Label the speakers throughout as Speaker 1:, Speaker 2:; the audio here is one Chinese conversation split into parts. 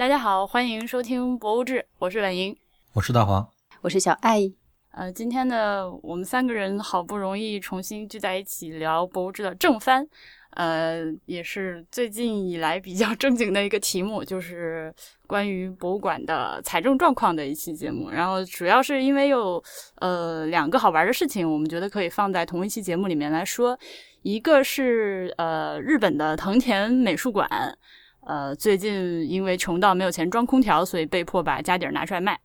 Speaker 1: 大家好，欢迎收听《博物志》，我是婉莹，
Speaker 2: 我是大黄，
Speaker 3: 我是小爱。
Speaker 1: 呃，今天呢，我们三个人好不容易重新聚在一起聊《博物志》的正番，呃，也是最近以来比较正经的一个题目，就是关于博物馆的财政状况的一期节目。然后主要是因为有呃两个好玩的事情，我们觉得可以放在同一期节目里面来说。一个是呃日本的藤田美术馆。呃，最近因为穷到没有钱装空调，所以被迫把家底儿拿出来卖。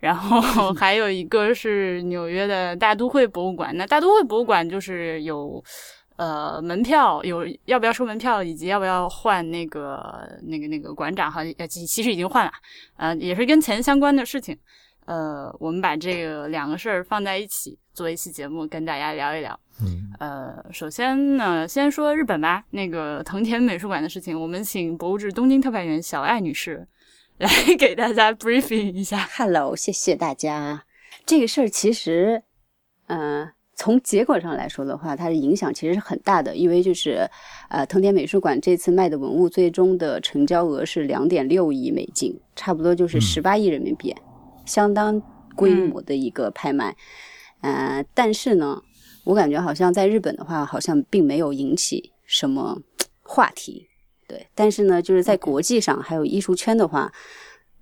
Speaker 1: 然后 还有一个是纽约的大都会博物馆。那大都会博物馆就是有呃门票，有要不要收门票，以及要不要换那个那个那个馆长哈，其其实已经换了，呃，也是跟钱相关的事情。呃，我们把这个两个事儿放在一起做一期节目，跟大家聊一聊。
Speaker 2: 嗯，
Speaker 1: 呃，首先呢，先说日本吧。那个藤田美术馆的事情，我们请博物志东京特派员小爱女士来 给大家 briefing 一下。
Speaker 3: Hello，谢谢大家。这个事儿其实，嗯，从结果上来说的话，它的影响其实是很大的，因为就是，呃，藤田美术馆这次卖的文物最终的成交额是两点六亿美金，差不多就是十八亿人民币，相当规模的一个拍卖。嗯，但是呢。我感觉好像在日本的话，好像并没有引起什么话题，对。但是呢，就是在国际上还有艺术圈的话，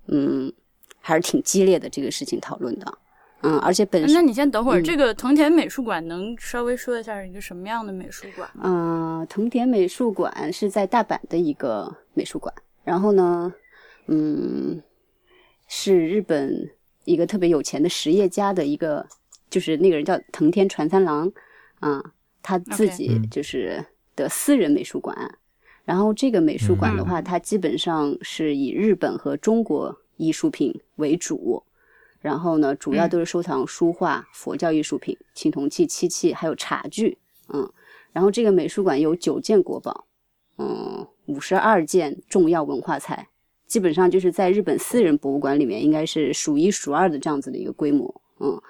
Speaker 3: 嗯，还是挺激烈的这个事情讨论的，嗯。而且本身，
Speaker 1: 那你先等会儿，这个藤田美术馆能稍微说一下一个什么样的美术馆？
Speaker 3: 嗯，藤田美术馆是在大阪的一个美术馆，然后呢，嗯，是日本一个特别有钱的实业家的一个。就是那个人叫藤田传三郎，啊，他自己就是的私人美术馆。然后这个美术馆的话，它基本上是以日本和中国艺术品为主。然后呢，主要都是收藏书画、佛教艺术品、青铜器、漆器，还有茶具。嗯，然后这个美术馆有九件国宝，嗯，五十二件重要文化财，基本上就是在日本私人博物馆里面应该是数一数二的这样子的一个规模。嗯。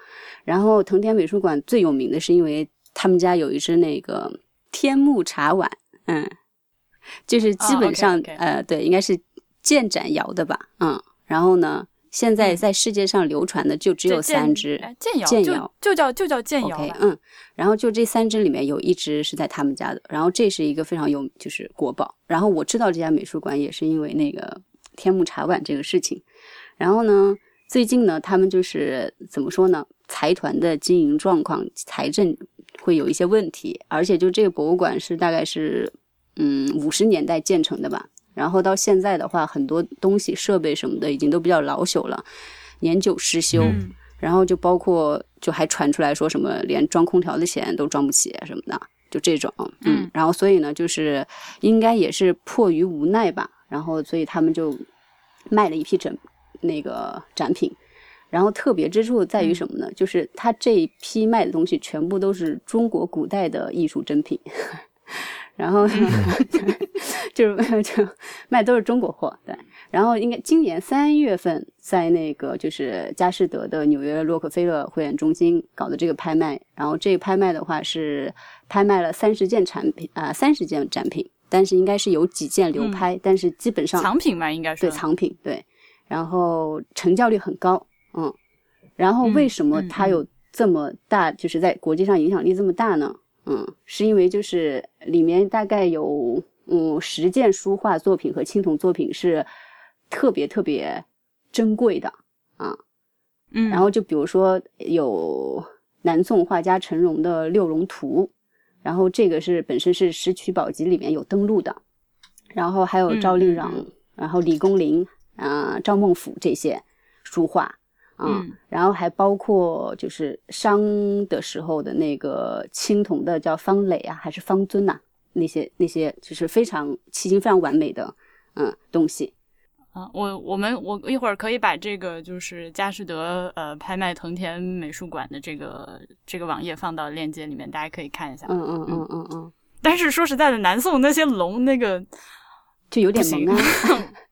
Speaker 3: 然后藤田美术馆最有名的是，因为他们家有一只那个天目茶碗，嗯，就是基本上呃，对，应该是建盏窑的吧，嗯。然后呢，现在在世界上流传的就只有三只
Speaker 1: 建窑，
Speaker 3: 建
Speaker 1: 窑就叫就叫建窑
Speaker 3: 嗯。然后就这三只里面有一只是在他们家的，然后这是一个非常有就是国宝。然后我知道这家美术馆也是因为那个天目茶碗这个事情。然后呢，最近呢，他们就是怎么说呢？财团的经营状况、财政会有一些问题，而且就这个博物馆是大概是，嗯，五十年代建成的吧。然后到现在的话，很多东西、设备什么的已经都比较老朽了，年久失修。然后就包括，就还传出来说什么连装空调的钱都装不起什么的，就这种。嗯。然后所以呢，就是应该也是迫于无奈吧。然后所以他们就卖了一批整那个展品。然后特别之处在于什么呢？就是他这一批卖的东西全部都是中国古代的艺术珍品，然后 就是 就卖都是中国货。对，然后应该今年三月份在那个就是佳士得的纽约洛克菲勒会展中心搞的这个拍卖，然后这个拍卖的话是拍卖了三十件产品啊，三十件展品，但是应该是有几件流拍，但是基本上
Speaker 1: 藏品嘛，应该是
Speaker 3: 对藏品对，然后成交率很高。嗯，然后为什么它有这么大，就是在国际上影响力这么大呢？嗯，是因为就是里面大概有嗯十件书画作品和青铜作品是特别特别珍贵的啊。
Speaker 1: 嗯，
Speaker 3: 然后就比如说有南宋画家陈荣的《六龙图》，然后这个是本身是《石渠宝笈》里面有登录的，然后还有赵令壤，然后李公麟啊、赵孟俯这些书画。嗯，然后还包括就是商的时候的那个青铜的叫方磊啊，还是方尊呐？那些那些就是非常迄今非常完美的嗯东西。
Speaker 1: 啊，我我们我一会儿可以把这个就是佳士得呃拍卖藤田美术馆的这个这个网页放到链接里面，大家可以看一下。
Speaker 3: 嗯嗯嗯嗯嗯。
Speaker 1: 但是说实在的，南宋那些龙那个
Speaker 3: 就有点萌啊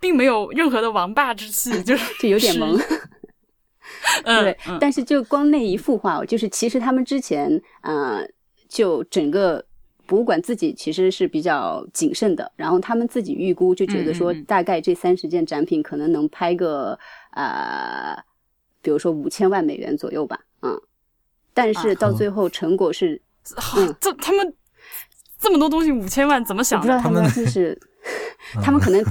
Speaker 1: 并没有任何的王霸之气，就是
Speaker 3: 就有点萌。对，但是就光那一幅画，就是其实他们之前啊，就整个博物馆自己其实是比较谨慎的，然后他们自己预估就觉得说，大概这三十件展品可能能拍个呃，比如说五千万美元左右吧，嗯，但是到最后成果是，
Speaker 1: 这他们这么多东西五千万怎么想？
Speaker 3: 不知道他们就是，他们可能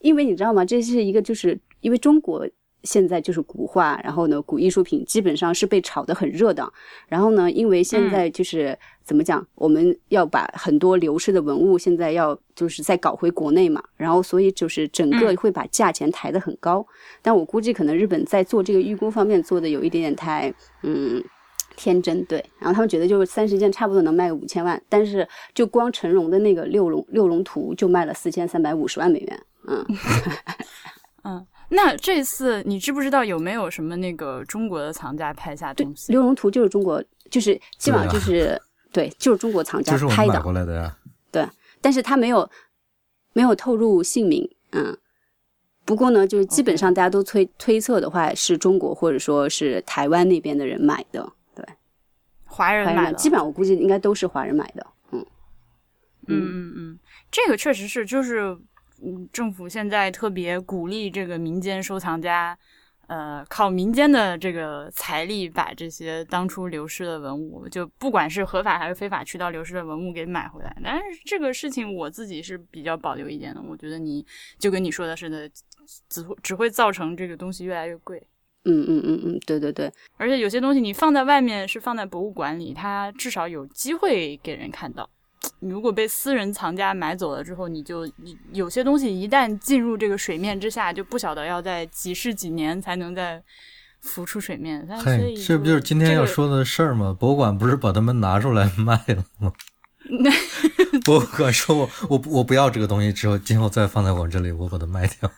Speaker 3: 因为你知道吗？这是一个就是因为中国。现在就是古画，然后呢，古艺术品基本上是被炒得很热的。然后呢，因为现在就是怎么讲，我们要把很多流失的文物现在要就是再搞回国内嘛，然后所以就是整个会把价钱抬得很高。但我估计可能日本在做这个预估方面做的有一点点太嗯天真，对。然后他们觉得就是三十件差不多能卖个五千万，但是就光成龙的那个六龙六龙图就卖了四千三百五十万美元，嗯
Speaker 1: 嗯。那这次你知不知道有没有什么那个中国的藏家拍下东西？
Speaker 3: 《六龙图》就是中国，就是基本上就是对，就是中国藏家拍的。
Speaker 2: 过来的呀。
Speaker 3: 对，但是他没有没有透露姓名，嗯。不过呢，就是基本上大家都推推测的话，是中国或者说是台湾那边的人买的，对。
Speaker 1: 华人买的，
Speaker 3: 基本上我估计应该都是华人买的，
Speaker 1: 嗯。嗯嗯嗯，这个确实是，就是。嗯，政府现在特别鼓励这个民间收藏家，呃，靠民间的这个财力把这些当初流失的文物，就不管是合法还是非法渠道流失的文物给买回来。但是这个事情我自己是比较保留意见的，我觉得你就跟你说的似的，只会只会造成这个东西越来越贵。
Speaker 3: 嗯嗯嗯嗯，对对对。
Speaker 1: 而且有些东西你放在外面是放在博物馆里，它至少有机会给人看到。你如果被私人藏家买走了之后，你就你有些东西一旦进入这个水面之下，就不晓得要在几世几年才能再浮出水面。
Speaker 2: 嘿，这不就是今天要说的事儿吗？博物馆不是把它们拿出来卖了吗？博物馆说我我我不要这个东西之后，今后再放在我这里，我把它卖掉。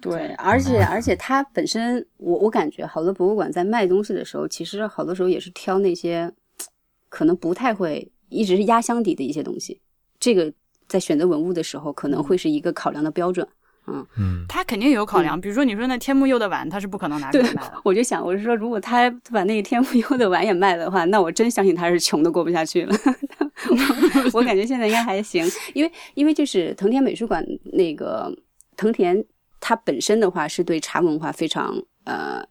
Speaker 3: 对，而且而且它本身，我我感觉好多博物馆在卖东西的时候，其实好多时候也是挑那些可能不太会。一直是压箱底的一些东西，这个在选择文物的时候可能会是一个考量的标准。嗯
Speaker 2: 嗯，
Speaker 1: 他肯定有考量，比如说你说那天目釉的碗，他是不可能拿出来卖的。
Speaker 3: 我就想，我是说，如果他把那个天目釉的碗也卖了的话，那我真相信他是穷的过不下去了。我感觉现在应该还行，因为因为就是藤田美术馆那个藤田，他本身的话是对茶文化非常呃。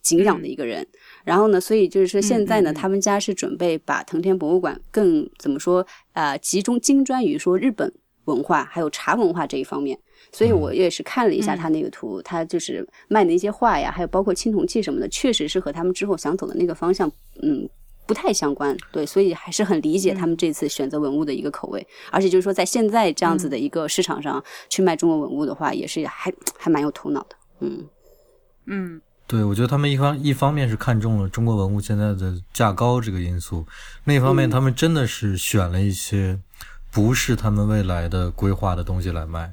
Speaker 3: 敬仰的一个人，然后呢，所以就是说，现在呢，他们家是准备把藤田博物馆更怎么说，呃，集中精专于说日本文化还有茶文化这一方面。所以我也是看了一下他那个图，他就是卖的一些画呀，还有包括青铜器什么的，确实是和他们之后想走的那个方向，嗯，不太相关。对，所以还是很理解他们这次选择文物的一个口味。而且就是说，在现在这样子的一个市场上去卖中国文物的话，也是还还蛮有头脑的。嗯
Speaker 1: 嗯。
Speaker 2: 对，我觉得他们一方一方面是看中了中国文物现在的价高这个因素，另一方面他们真的是选了一些不是他们未来的规划的东西来卖，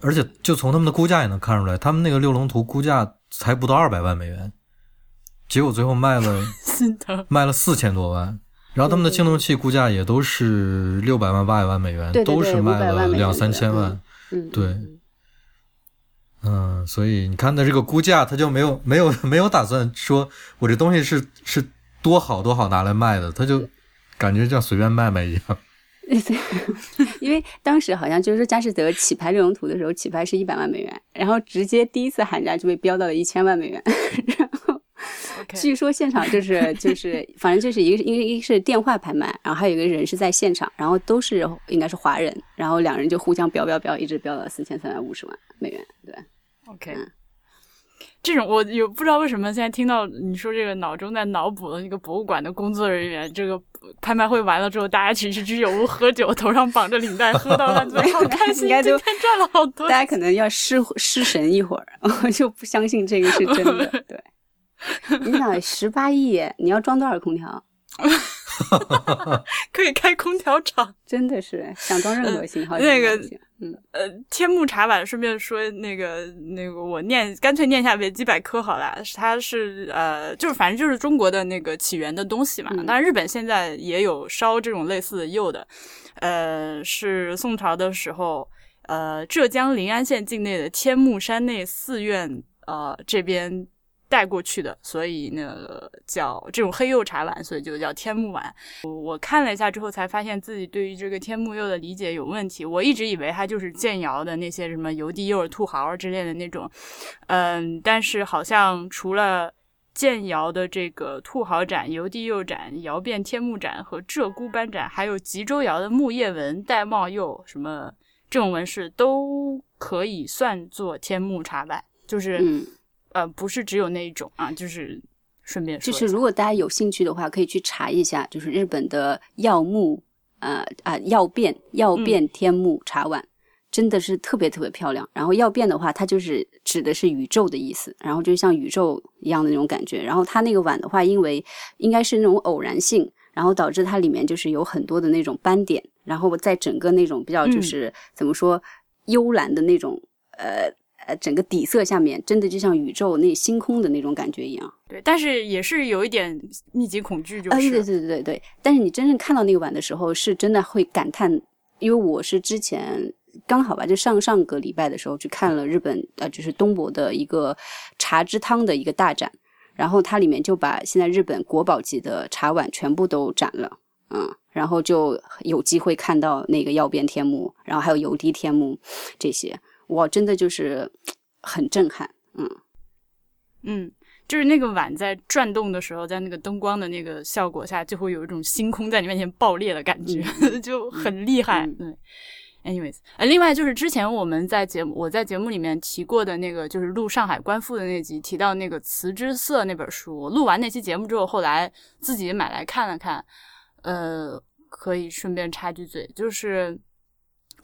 Speaker 2: 而且就从他们的估价也能看出来，他们那个六龙图估价才不到二百万美元，结果最后卖了 卖了四千多万，然后他们的青铜器估价也都是六百万八百万美元，都是卖了两三千万，对。嗯，所以你看他这个估价，他就没有没有 没有打算说我这东西是是多好多好拿来卖的，他就感觉像随便卖卖一样。
Speaker 3: 因为当时好像就是说佳士得起拍六龙图的时候，起拍是一百万美元，然后直接第一次喊价就被标到了一千万美元。然后据说现场就是就是反正就是一个因为一个是电话拍卖，然后还有一个人是在现场，然后都是应该是华人，然后两人就互相标标标，一直标到四千三百五十万美元。对。
Speaker 1: OK，这种我有不知道为什么现在听到你说这个，脑中在脑补的那个博物馆的工作人员，这个拍卖会完了之后，大家去去居酒屋喝酒，头上绑着领带，喝到烂醉，好开心，今天赚了好多。
Speaker 3: 大家可能要失失神一会儿，我就不相信这个是真的。对，你想 十八亿，你要装多少空调？
Speaker 1: 可以开空调厂，
Speaker 3: 真的是想装任何型号。
Speaker 1: 那个，嗯呃，天目茶碗，顺便说那个那个，我念干脆念一下维基百科好了。它是呃，就是反正就是中国的那个起源的东西嘛。当然，日本现在也有烧这种类似的釉的。呃，是宋朝的时候，呃，浙江临安县境内的天目山内寺院呃这边。带过去的，所以呢叫这种黑釉茶碗，所以就叫天目碗。我看了一下之后，才发现自己对于这个天目釉的理解有问题。我一直以为它就是建窑的那些什么油滴釉、兔毫之类的那种，嗯，但是好像除了建窑的这个兔毫盏、油滴釉盏、窑变天目盏和鹧鸪斑盏，还有吉州窑的木叶纹、玳瑁釉什么这种纹饰，都可以算作天目茶碗，就是。
Speaker 3: 嗯，
Speaker 1: 呃，不是只有那一种啊，就是顺便说，
Speaker 3: 就是如果大家有兴趣的话，可以去查一下，就是日本的药木，呃啊药变药变天目茶碗，真的是特别特别漂亮。然后药变的话，它就是指的是宇宙的意思，然后就像宇宙一样的那种感觉。然后它那个碗的话，因为应该是那种偶然性，然后导致它里面就是有很多的那种斑点，然后在整个那种比较就是、怎么说幽蓝的那种呃。呃，整个底色下面真的就像宇宙那星空的那种感觉一样。
Speaker 1: 对，但是也是有一点密集恐惧，就
Speaker 3: 啊，
Speaker 1: 是、
Speaker 3: 对对对对对。但是你真正看到那个碗的时候，是真的会感叹，因为我是之前刚好吧，就上上个礼拜的时候去看了日本呃，就是东博的一个茶之汤的一个大展，然后它里面就把现在日本国宝级的茶碗全部都展了，嗯，然后就有机会看到那个曜变天目，然后还有油滴天目这些，哇，真的就是很震撼，嗯。
Speaker 1: 嗯，就是那个碗在转动的时候，在那个灯光的那个效果下，就会有一种星空在你面前爆裂的感觉，就很厉害。
Speaker 3: 嗯
Speaker 1: 对，anyways，呃，另外就是之前我们在节目我在节目里面提过的那个，就是录上海官复的那集提到那个《词之色》那本书，我录完那期节目之后，后来自己买来看了看，呃，可以顺便插句嘴，就是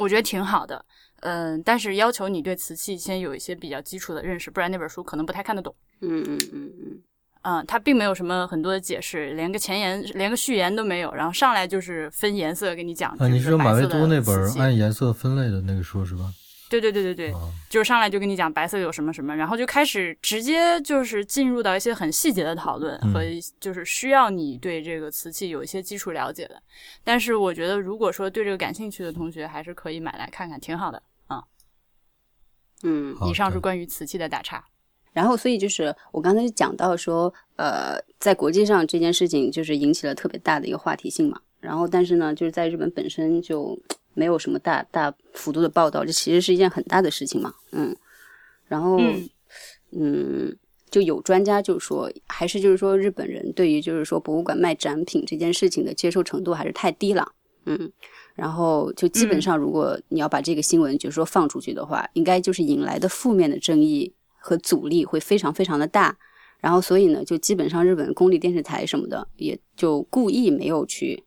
Speaker 1: 我觉得挺好的。嗯，但是要求你对瓷器先有一些比较基础的认识，不然那本书可能不太看得懂。
Speaker 3: 嗯嗯嗯嗯
Speaker 1: 嗯，它并没有什么很多的解释，连个前言、连个序言都没有，然后上来就是分颜色给你讲。
Speaker 2: 啊，你
Speaker 1: 是
Speaker 2: 说马未都那本按颜色分类的那个书是吧？
Speaker 1: 对对对对对，
Speaker 2: 啊，
Speaker 1: 就是上来就跟你讲白色有什么什么，然后就开始直接就是进入到一些很细节的讨论
Speaker 2: 嗯
Speaker 1: 和就是需要你对这个瓷器有一些基础了解的。但是我觉得，如果说对这个感兴趣的同学，还是可以买来看看，挺好的
Speaker 3: 啊。
Speaker 2: 嗯。
Speaker 1: 以上是关于瓷器的打岔。
Speaker 3: 然后，所以就是我刚才讲到说，呃，在国际上这件事情就是引起了特别大的一个话题性嘛。然后，但是呢，就是在日本本身就没有什么大大幅度的报道，这其实是一件很大的事情嘛。嗯，然后，
Speaker 1: 嗯
Speaker 3: 嗯，就有专家就说，还是就是说日本人对于就是说博物馆卖展品这件事情的接受程度还是太低了。嗯，然后就基本上，如果你要把这个新闻就是说放出去的话，应该就是引来的负面的争议和阻力会非常非常的大。然后，所以呢，就基本上日本公立电视台什么的，也就故意没有去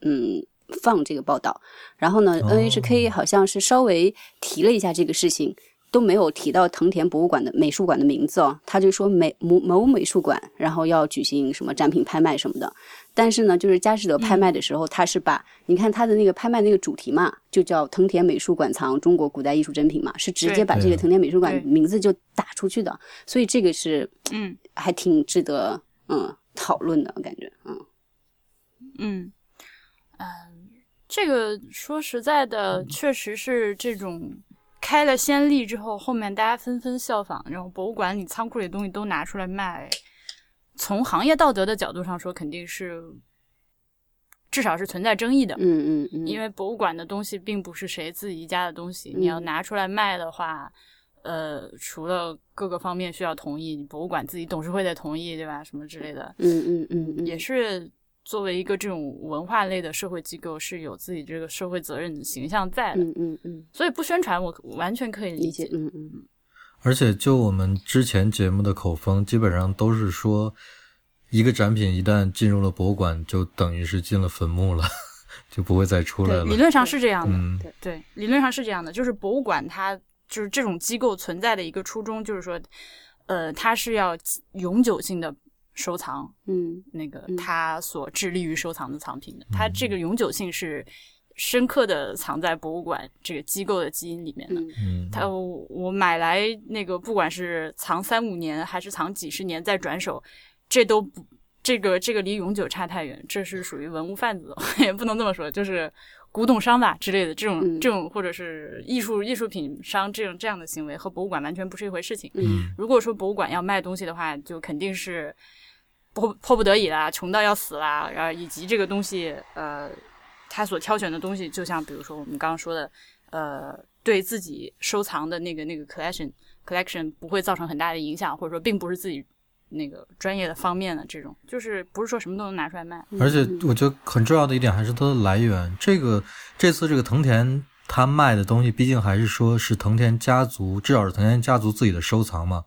Speaker 3: 嗯放这个报道。然后呢、
Speaker 2: 哦。
Speaker 3: N h k 好像是稍微提了一下这个事情，都没有提到藤田博物馆的美术馆的名字哦，他就说美某某美术馆，然后要举行什么展品拍卖什么的。但是呢，就是佳士得拍卖的时候，他是把你看他的那个拍卖那个主题嘛，就叫藤田美术馆藏中国古代艺术珍品嘛，是直接把这个藤田美术馆名字就打出去的，所以这个是
Speaker 1: 嗯。
Speaker 3: 还挺值得嗯讨论的感觉，嗯。
Speaker 1: 嗯。嗯，这个说实在的，确实是这种开了先例之后，后面大家纷纷效仿，然后博物馆里仓库里的东西都拿出来卖。从行业道德的角度上说，肯定是至少是存在争议的。
Speaker 3: 嗯嗯嗯，
Speaker 1: 因为博物馆的东西并不是谁自己家的东西，你要
Speaker 3: 嗯
Speaker 1: 拿出来卖的话，呃，除了各个方面需要同意，你博物馆自己董事会得同意，对吧？什么之类的，
Speaker 3: 嗯嗯嗯嗯
Speaker 1: 也是作为一个这种文化类的社会机构，是有自己这个社会责任的形象在的，
Speaker 3: 嗯嗯嗯
Speaker 1: 所以不宣传我完全可以
Speaker 3: 理
Speaker 1: 解
Speaker 3: 解，。嗯嗯
Speaker 2: 而且就我们之前节目的口风，基本上都是说，一个展品一旦进入了博物馆，就等于是进了坟墓了，就不会再出来了
Speaker 1: 理。论上是这样的，
Speaker 2: 嗯
Speaker 3: 对
Speaker 1: 对，理论上是这样的，就是博物馆它就是这种机构存在的一个初衷，就是说，呃，它是要永久性的收藏
Speaker 3: 嗯
Speaker 1: 那个他所致力于收藏的藏品的，他这个永久性是深刻的藏在博物馆这个机构的基因里面的。
Speaker 3: 嗯。
Speaker 2: 嗯，
Speaker 1: 它我我买来那个，不管是藏三五年还是藏几十年再转手，这都不这个这个离永久差太远，这是属于文物贩子，也不能这么说，就是古董商吧之类的这种、
Speaker 3: 嗯
Speaker 1: 这种，或者是艺术艺术品商这种这样的行为，和博物馆完全不是一回事情。
Speaker 3: 嗯
Speaker 1: 如果说博物馆要卖东西的话，就肯定是迫迫不得已啦，穷到要死啦，然后以及这个东西，呃，他所挑选的东西，就像比如说我们刚刚说的，呃，对自己收藏的那个那个 collection collection 不会造成很大的影响，或者说并不是自己那个专业的方面的这种，就是不是说什么都能拿出来卖。
Speaker 2: 而且我觉得很重要的一点还是它的来源。这个这次这个藤田他卖的东西，毕竟还是说是藤田家族，至少是藤田家族自己的收藏嘛。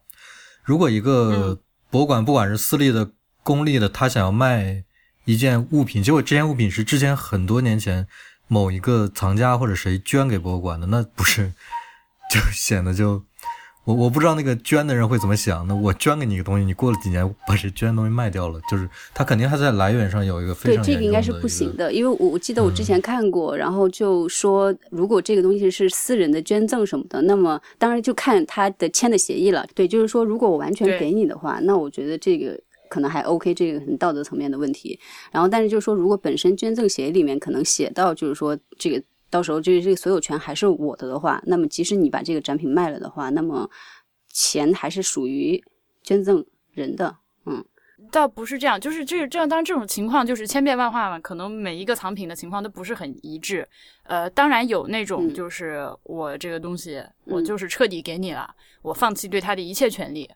Speaker 2: 如果一个博物馆，不管是私立的、公立的，他想要卖一件物品，结果这件物品是之前很多年前某一个藏家或者谁捐给博物馆的，那不是 就显得就。我我不知道那个捐的人会怎么想。那我捐给你一个东西，你过了几年把这捐的东西卖掉了，就是他肯定还在来源上有一个非常
Speaker 3: 对，
Speaker 2: 常
Speaker 3: 这个应该是不行的，因为我我记得我之前看过，然后就说如果这个东西是私人的捐赠什么的，那么当然就看他的签的协议了。对，就是说如果我完全给你的话，那我觉得这个可能还 OK，这个很道德层面的问题。然后但是就是说，如果本身捐赠协议里面可能写到就是说这个到时候这个这个所有权还是我的的话，那么即使你把这个展品卖了的话，那么钱还是属于捐赠人的。
Speaker 1: 嗯倒不是这样，就是这个这样，当然这种情况就是千变万化嘛，可能每一个藏品的情况都不是很一致。呃，当然有那种
Speaker 3: 嗯
Speaker 1: 就是我这个东西，我就是彻底给你了，我放弃对他的一切权利，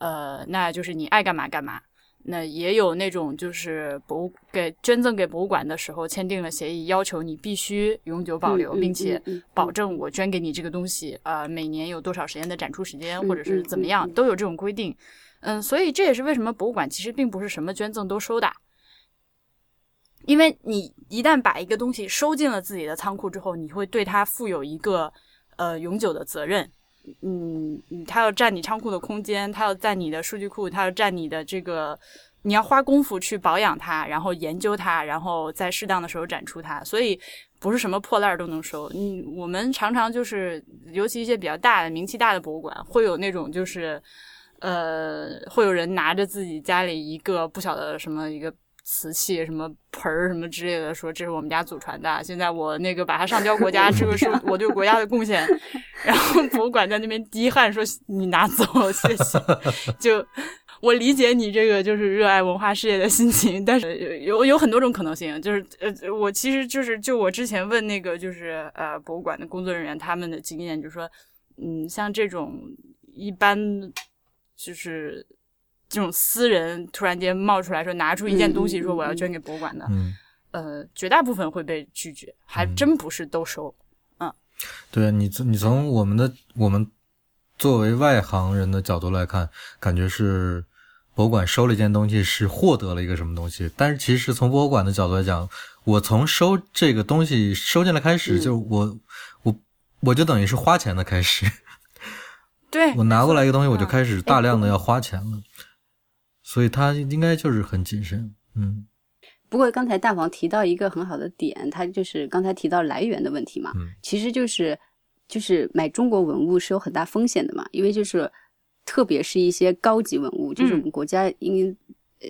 Speaker 1: 呃，那就是你爱干嘛干嘛。那也有那种就是博物给捐赠给博物馆的时候签订了协议，要求你必须永久保留，并且保证我捐给你这个东西，呃，每年有多少时间的展出时间，
Speaker 3: 嗯
Speaker 1: 或者是怎么样，都有这种规定。嗯，所以这也是为什么博物馆其实并不是什么捐赠都收的，因为你一旦把一个东西收进了自己的仓库之后，你会对它负有一个呃永久的责任。嗯，它要占你仓库的空间，它要占你的数据库，它要占你的这个，你要花功夫去保养它，然后研究它，然后在适当的时候展出它。所以不是什么破烂都能收。嗯，我们常常就是，尤其一些比较大的、名气大的博物馆，会有那种就是。呃，会有人拿着自己家里一个不晓得什么一个瓷器、什么盆儿什么之类的，说这是我们家祖传的，现在我那个把它上交国家，这个是我对国家的贡献。然后博物馆在那边滴汗说：“你拿走，谢谢。”就我理解你这个就是热爱文化事业的心情，但是有有很多种可能性。就是呃，我其实就是就我之前问那个就是呃博物馆的工作人员他们的经验，就是说，嗯，像这种一般。就是这种私人突然间冒出来说拿出一件东西说我要捐给博物馆的，
Speaker 2: 嗯，
Speaker 1: 呃，绝大部分会被拒绝，还真不是都收。
Speaker 2: 嗯对你你从我们的我们作为外行人的角度来看，感觉是博物馆收了一件东西是获得了一个什么东西，但是其实从博物馆的角度来讲，我从收这个东西收进来开始，
Speaker 3: 嗯
Speaker 2: 就是我我我就等于是花钱的开始。
Speaker 1: 对
Speaker 2: 我拿过来一个东西，我就
Speaker 1: 嗯
Speaker 2: 开始大量的要花钱了，所以他应该就是很谨慎。嗯
Speaker 3: 不过刚才大黄提到一个很好的点，他就是刚才提到来源的问题嘛，
Speaker 2: 嗯
Speaker 3: 其实就是就是买中国文物是有很大风险的嘛，因为就是特别是一些高级文物，就是我们国家应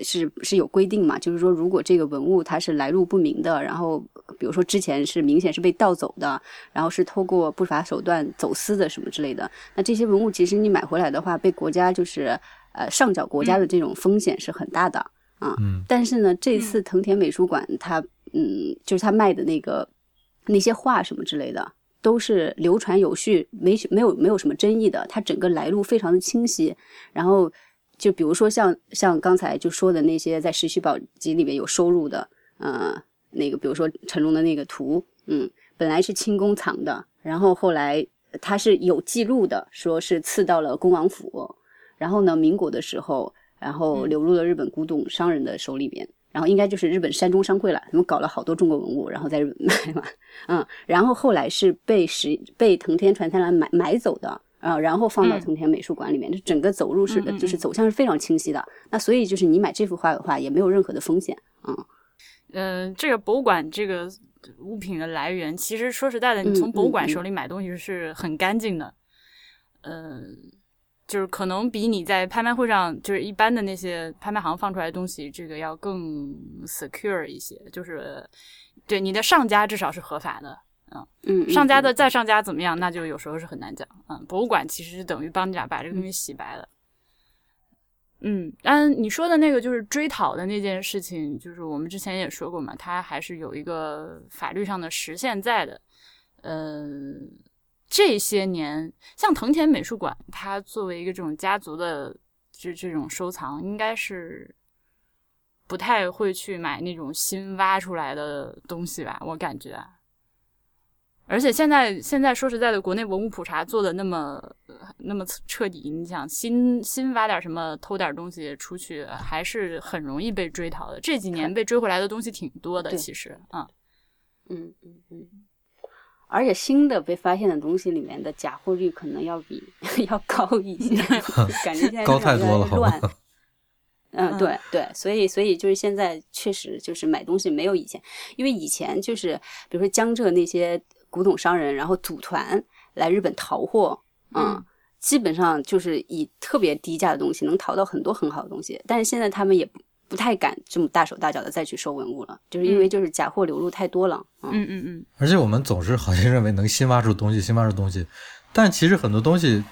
Speaker 3: 是是有规定嘛，就是说如果这个文物它是来路不明的，然后比如说之前是明显是被盗走的，然后是透过不法手段走私的什么之类的，那这些文物其实你买回来的话，被国家就是呃上缴国家的这种风险是很大的。
Speaker 2: 嗯
Speaker 3: 但是呢，这次藤田美术馆它，嗯，就是他卖的那个那些画什么之类的，都是流传有序，没没有没有什么争议的，它整个来路非常的清晰。然后就比如说像像刚才就说的那些在石渠宝集里面有收入的，呃，那个比如说成龙的那个图，嗯，本来是清宫藏的，然后后来他是有记录的，说是赐到了恭王府，然后呢，民国的时候。然后流入了日本古董商人的手里边，然后应该就是日本山中商会了，他们搞了好多中国文物，然后在日本 卖嘛，嗯，然后后来是被石被藤田传三郎买买走的，啊，然后放到藤田美术馆里面，就整个走入是
Speaker 1: 嗯嗯嗯
Speaker 3: 就是走向是非常清晰的，那所以就是你买这幅画的话也没有任何的风险，嗯
Speaker 1: 嗯、这个博物馆这个物品的来源，其实说实在的，你从博物馆手里买东西是很干净的。嗯、就是可能比你在拍卖会上就是一般的那些拍卖行放出来的东西，这个要更 secure 一些，就是对你的上家至少是合法的。
Speaker 3: 嗯，
Speaker 1: 上家的
Speaker 3: 嗯
Speaker 1: 再上家怎么样，那就有时候是很难讲。嗯，博物馆其实是等于帮你俩把这个东西洗白了。嗯，但你说的那个就是追讨的那件事情，就是我们之前也说过嘛，它还是有一个法律上的实现在的。呃，这些年，像藤田美术馆，它作为一个这种家族的这这种收藏，应该是不太会去买那种新挖出来的东西吧，我感觉啊。而且现在现在说实在的，国内文物普查做的那么呃那么彻底，你想新新挖点什么偷点东西出去，还是很容易被追讨的。这几年被追回来的东西挺多的，其实啊，
Speaker 3: 嗯嗯嗯，而且新的被发现的东西里面的假货率可能要比 要高一些，感觉现在
Speaker 2: 高太
Speaker 3: 市场越来
Speaker 2: 多了，好
Speaker 3: 越乱
Speaker 2: 吗？
Speaker 3: 嗯，
Speaker 1: 嗯
Speaker 3: 对对，所以所以就是现在确实就是买东西没有以前，因为以前就是比如说江浙那些古董商人，然后组团来日本淘货，嗯，
Speaker 1: 嗯
Speaker 3: 基本上就是以特别低价的东西能淘到很多很好的东西，但是现在他们也不不太敢这么大手大脚的再去收文物了，就是因为
Speaker 1: 嗯。
Speaker 3: 就是假货流入太多了，嗯。
Speaker 1: 嗯嗯嗯，
Speaker 2: 而且我们总是好像认为能新挖出东西，新挖出东西，但其实很多东西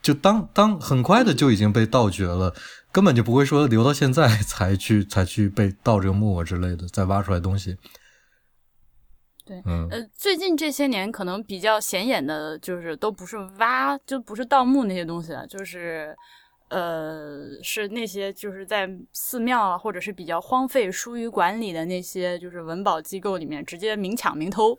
Speaker 2: 就当当很快的就已经被盗掘了，根本就不会说留到现在才去 才去被盗这个墓啊之类的，再挖出来东西。
Speaker 1: 对。
Speaker 2: 嗯，
Speaker 1: 呃，最近这些年可能比较显眼的，就是都不是挖，就不是盗墓那些东西了，就是呃，是那些就是在寺庙啊，或者是比较荒废、疏于管理的那些就是文保机构里面直接明抢明偷。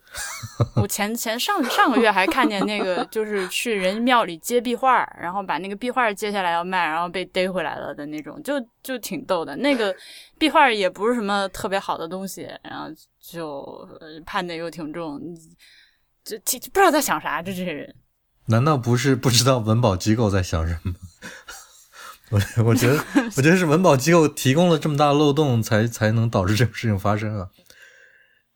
Speaker 1: 我前前上上个月还看见那个，就是去人庙里接壁画，然后把那个壁画接下来要卖，然后被逮回来了的那种，就就挺逗的。那个壁画也不是什么特别好的东西，然后就判的又挺重，就就不知道在想啥，这这些人。
Speaker 2: 难道不是不知道文保机构在想什么？我 我觉得，我觉得是文保机构提供了这么大漏洞，才才能导致这种事情发生啊。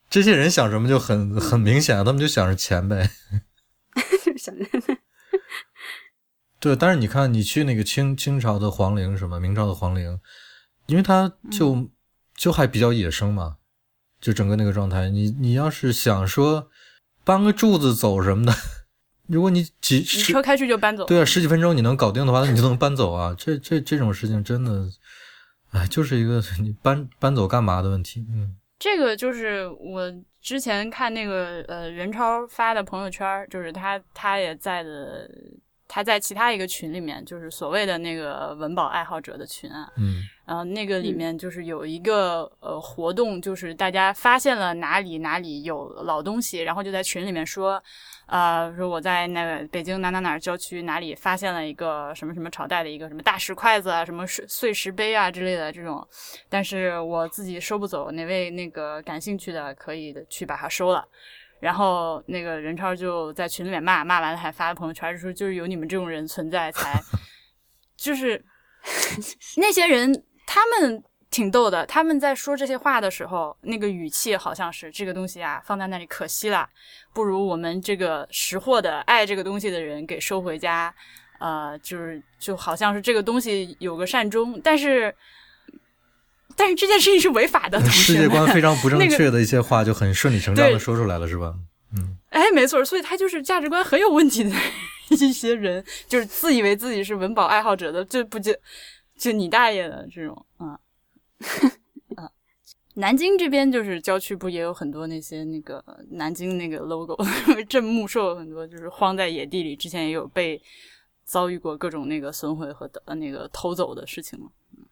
Speaker 2: 这些人想什么就很很明显啊，他们就想着钱呗。
Speaker 3: 想
Speaker 2: 对，但是你看，你去那个清清朝的皇陵什么，明朝的皇陵，因为它就、就还比较野生嘛，就整个那个状态。你你要是想说搬个柱子走什么的，如果你几
Speaker 1: 你车开去就搬走。
Speaker 2: 对啊十几分钟你能搞定的话，那 你就能搬走啊。这这这种事情真的，哎，就是一个 你搬搬走干嘛的问题。嗯
Speaker 1: 这个就是我之前看那个呃任超发的朋友圈，就是他他也在的，他在其他一个群里面，就是所谓的那个文保爱好者的群啊，
Speaker 2: 嗯
Speaker 1: 然后那个里面就是有一个、呃活动，就是大家发现了哪里哪里有老东西，然后就在群里面说，呃，说我在那个北京哪哪哪郊区哪里发现了一个什么什么朝代的一个什么大石筷子啊，什么碎碎石碑啊之类的这种，但是我自己收不走，哪位那个感兴趣的可以去把它收了。然后那个任超就在群里面骂，骂完了还发朋友圈，说就是有你们这种人存在才，就是 那些人他们挺逗的，他们在说这些话的时候，那个语气好像是这个东西啊放在那里可惜了，不如我们这个识货的爱这个东西的人给收回家，呃，就是就好像是这个东西有个善终，但是但是这件事情是违法的，
Speaker 2: 世界观非常不正 确的一些话就很顺理成章的说出来了，是吧？嗯。
Speaker 1: 哎，没错，所以他就是价值观很有问题的 一些人，就是自以为自己是文保爱好者的，就不就就你大爷的这种，啊啊。南京这边就是郊区，不也有很多那些那个南京那个 logo 镇墓兽，很多就是荒在野地里，之前也有被遭遇过各种那个损毁和呃那个偷走的事情嘛。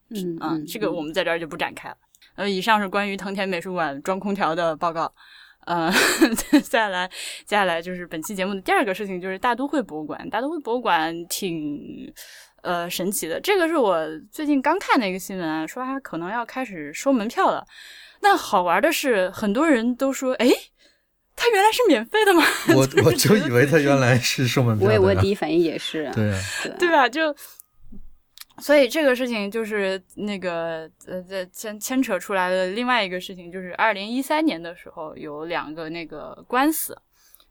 Speaker 3: 嗯
Speaker 1: 啊，这个我们在这儿就不展开了。呃，以上是关于藤田美术馆装空调的报告。呃，接下来，接下来就是本期节目的第二个事情，就是大都会博物馆。大都会博物馆挺呃神奇的，这个是我最近刚看的一个新闻啊，说它可能要开始收门票了。那好玩的是，很多人都说，哎，它原来是免费的吗？
Speaker 2: 我我就以为他原来是收门票
Speaker 3: 我也
Speaker 2: 的呀
Speaker 3: 我第一反应也是，
Speaker 2: 对啊，
Speaker 3: 对
Speaker 1: 对吧？就所以这个事情就是那个呃，这牵牵扯出来的另外一个事情，就是二零一三年的时候有两个那个官司，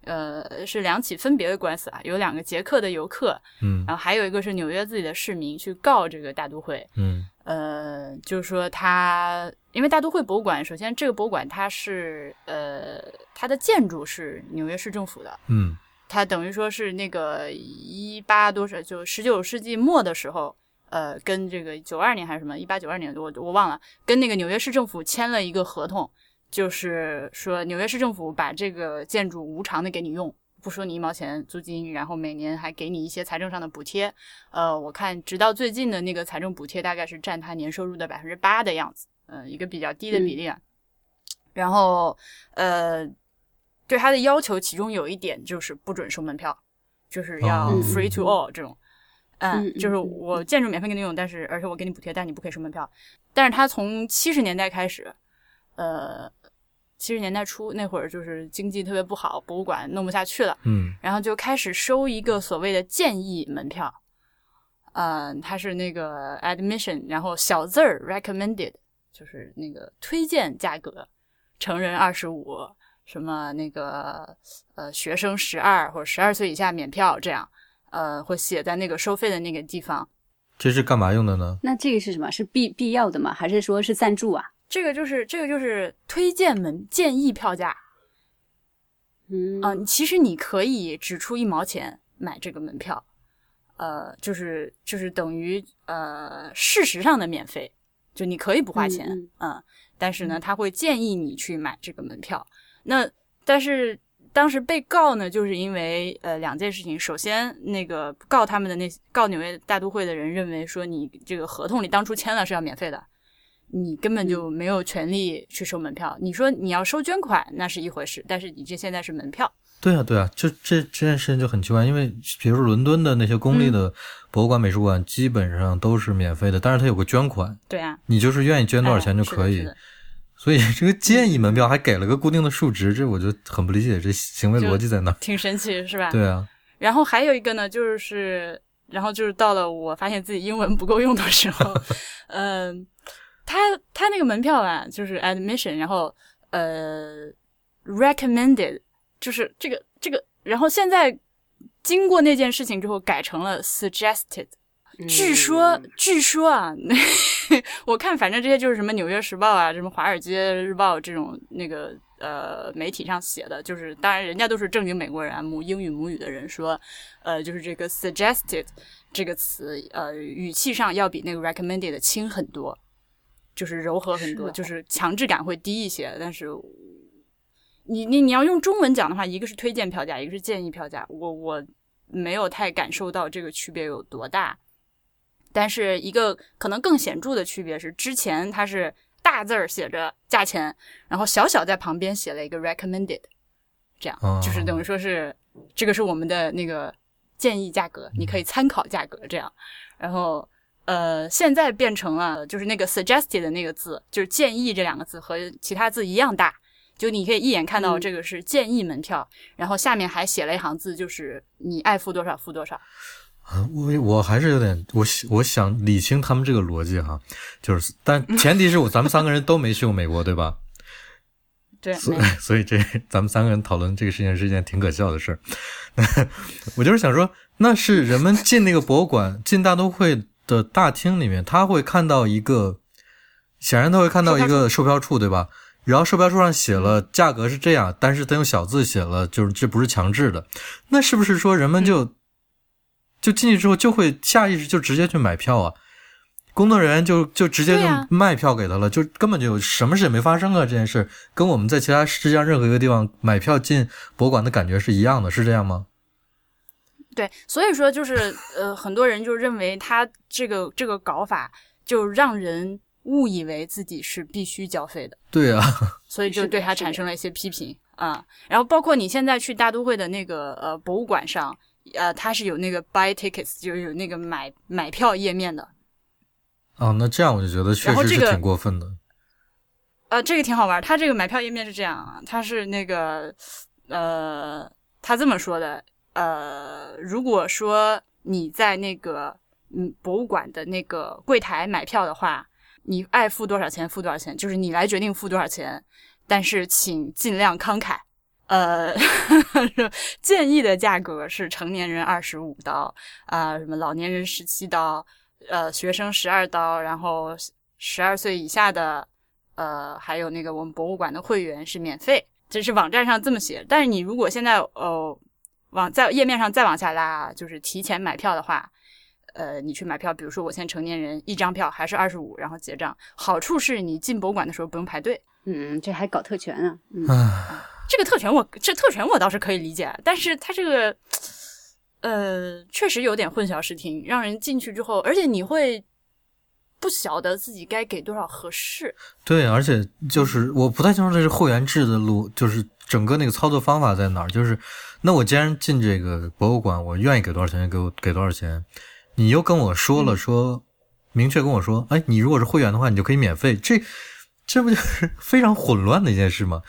Speaker 1: 呃，是两起分别的官司啊，有两个捷克的游客，
Speaker 2: 嗯。
Speaker 1: 然后还有一个是纽约自己的市民去告这个大都会，
Speaker 2: 嗯。
Speaker 1: 呃，就是说他，因为大都会博物馆，首先这个博物馆它是呃，它的建筑是纽约市政府的，
Speaker 2: 嗯。
Speaker 1: 它等于说是那个一八多少，就十九世纪末的时候，呃，跟这个九二年还是什么一八九二年，我我忘了，跟那个纽约市政府签了一个合同，就是说纽约市政府把这个建筑无偿的给你用，不收你一毛钱租金，然后每年还给你一些财政上的补贴。呃，我看直到最近的那个财政补贴大概是占他年收入的百分之八的样子，呃，一个比较低的比例啊。然后呃，对他的要求其中有一点就是不准收门票，就是要
Speaker 2: 哦
Speaker 1: free to all 这种。嗯，
Speaker 3: 嗯
Speaker 1: 就是
Speaker 3: 嗯
Speaker 1: 我建筑免费给你用，但是而且我给你补贴，但你不可以收门票。但是他从七十年代开始，呃，七十年代初那会儿就是经济特别不好，博物馆弄不下去了，
Speaker 2: 嗯
Speaker 1: 然后就开始收一个所谓的建议门票，呃，它是那个 admission，然后小字儿 recommended，就是那个推荐价格，成人二十五，什么那个呃学生十二或者十二岁以下免票这样，呃，会写在那个收费的那个地方。
Speaker 2: 这是干嘛用的呢？
Speaker 3: 那这个是什么？是必必要的吗？还是说是赞助啊？
Speaker 1: 这个就是这个就是推荐门建议票价
Speaker 3: 嗯
Speaker 1: 啊、其实你可以只出一毛钱买这个门票，呃，就是就是等于呃事实上的免费，就你可以不花钱，
Speaker 3: 嗯
Speaker 1: 嗯但是呢，他会建议你去买这个门票。那但是当时被告呢，就是因为呃两件事情，首先那个告他们的那告纽约大都会的人认为说你这个合同里当初签了是要免费的。你根本就没有权利去收门票。你说你要收捐款那是一回事，但是你这现在是门票，
Speaker 2: 对啊，对啊，就这这件事情就很奇怪，因为比如说伦敦的那些公立的博物馆、美术馆基本上都是免费的，但是它有个捐款，
Speaker 1: 对啊，
Speaker 2: 你就是愿意捐多少
Speaker 1: 哎
Speaker 2: 钱就可以。所以这个建议门票还给了个固定的数值，这我就很不理解这行为逻辑在哪。
Speaker 1: 挺神奇是吧？
Speaker 2: 对啊，
Speaker 1: 然后还有一个呢，就是，然后就是到了我发现自己英文不够用的时候，嗯、他他那个门票啊，就是 admission，然后呃 recommended，就是这个这个，然后现在经过那件事情之后改成了 suggested。据说，
Speaker 3: 嗯
Speaker 1: 据说啊，我看反正这些就是什么《纽约时报》啊，什么《华尔街日报》这种那个呃媒体上写的，就是当然人家都是正经美国人啊，母英语母语的人说，呃，就是这个 suggested 这个词，呃，语气上要比那个 recommended 轻很多，就是柔和很多，
Speaker 3: 是哦
Speaker 1: 就是强制感会低一些，但是。你你你要用中文讲的话，一个是推荐票价，一个是建议票价。我我没有太感受到这个区别有多大，但是一个可能更显著的区别是，之前它是大字儿写着价钱，然后小小在旁边写了一个 recommended，这样、
Speaker 2: 哦
Speaker 1: 就是等于说是这个是我们的那个建议价格，你可以参考价格这样，然后。呃，现在变成了就是那个 suggested 的那个字，就是建议这两个字和其他字一样大，就你可以一眼看到
Speaker 3: 嗯
Speaker 1: 这个是建议门票，然后下面还写了一行字，就是你爱付多少付多少。
Speaker 2: 啊我我还是有点，我想我想理清他们这个逻辑哈，就是，但 前提是我咱们三个人都没去过美国，对吧？
Speaker 1: 对，
Speaker 2: 所以 所以这咱们三个人讨论这个事情是一件挺可笑的事儿。我就是想说，那是人们进那个博物馆、进大都会的大厅里面，他会看到一个，显然他会看到一个售票处，对吧？然后售票处上写了价格是这样，但是他用小字写了，就是这不是强制的。那是不是说人们就、就进去之后就会下意识就直接去买票啊？工作人员就就直接就卖票给他了，就根本就什么事也没发生啊！这件事跟我们在其他世界上任何一个地方买票进博物馆的感觉是一样的，是这样吗？
Speaker 1: 对，所以说就是呃，很多人就认为他这个这个搞法就让人误以为自己是必须交费的，
Speaker 2: 对啊，
Speaker 1: 所以就对他产生了一些批评啊、然后包括你现在去大都会的那个呃博物馆上，呃，它是有那个 buy tickets，就是有那个买买票页面的。
Speaker 2: 啊，那这样我就觉得确实是挺过分的。
Speaker 1: 呃，这个挺好玩他。这个买票页面是这样啊，他是那个呃，他这么说的，呃，如果说你在那个嗯博物馆的那个柜台买票的话，你爱付多少钱付多少钱，就是你来决定付多少钱，但是请尽量慷慨呃，建议的价格是成年人二十五刀，啊、什么老年人十七刀，呃，学生十二刀，然后十二岁以下的，呃，还有那个我们博物馆的会员是免费，这是网站上这么写。但是你如果现在哦往在页面上再往下拉，就是提前买票的话，呃，你去买票，比如说我现在成年人一张票还是二十五，然后结账。好处是你进博物馆的时候不用排队。
Speaker 3: 嗯，这还搞特权啊，嗯，
Speaker 2: 唉，
Speaker 1: 这个特权我这特权我倒是可以理解，但是它这个呃确实有点混淆视听，让人进去之后，而且你会不晓得自己该给多少合适。
Speaker 2: 对，而且就是我不太清楚这是会员制的路，就是整个那个操作方法在哪儿。就是那我既然进这个博物馆，我愿意给多少钱就给我给多少钱，你又跟我说了说，明确跟我说，哎，你如果是会员的话，你就可以免费，这这不就是 非常混乱的一件事吗？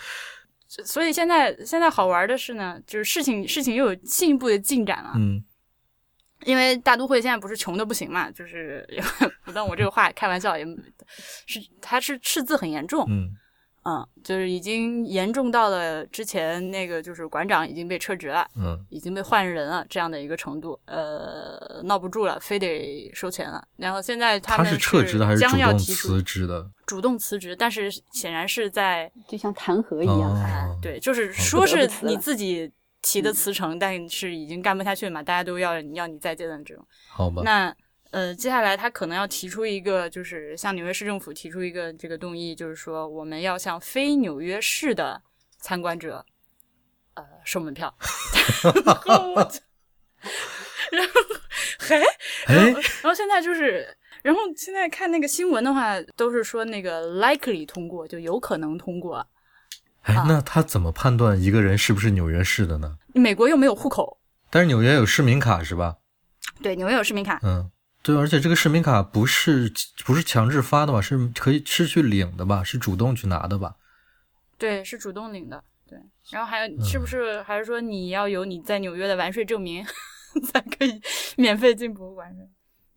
Speaker 1: 所以现在现在好玩的是呢，就是事情事情又有进一步的进展了。
Speaker 2: 嗯
Speaker 1: 因为大都会现在不是穷的不行嘛，就是 不当我这个话开玩笑，也是他是赤字很严重，
Speaker 2: 嗯
Speaker 1: 嗯，就是已经严重到了之前那个就是馆长已经被撤职了，
Speaker 2: 嗯
Speaker 1: 已经被换人了这样的一个程度，呃，闹不住了，非得收钱了。然后现在
Speaker 2: 他
Speaker 1: 们
Speaker 2: 是撤职的还是
Speaker 1: 将
Speaker 2: 主动
Speaker 1: 要提出
Speaker 2: 辞职的？
Speaker 1: 主动辞职，但是显然是在
Speaker 3: 就像弹劾一样，
Speaker 2: 哦，
Speaker 1: 对，就是说是你自己提的辞呈，但是已经干不下去了嘛，大家都要要你再见的这种。
Speaker 2: 好吧，
Speaker 1: 那呃，接下来他可能要提出一个，就是向纽约市政府提出一个这个动议，就是说我们要向非纽约市的参观者呃收门票。然后我就，然后嘿，
Speaker 2: 哎，
Speaker 1: 然后现在就是，然后现在看那个新闻的话，都是说那个 likely 通过，就有可能通过。
Speaker 2: 哎，
Speaker 1: 啊
Speaker 2: 那他怎么判断一个人是不是纽约市的呢？
Speaker 1: 美国又没有户口，
Speaker 2: 但是纽约有市民卡是吧？
Speaker 1: 对，纽约有市民卡，
Speaker 2: 嗯，对，而且这个市民卡不是不是强制发的吧？是可以是去领的吧？是主动去拿的吧？
Speaker 1: 对，是主动领的，对。然后还有是不是还是说你要有你在纽约的完税证明，才可以免费进博物馆？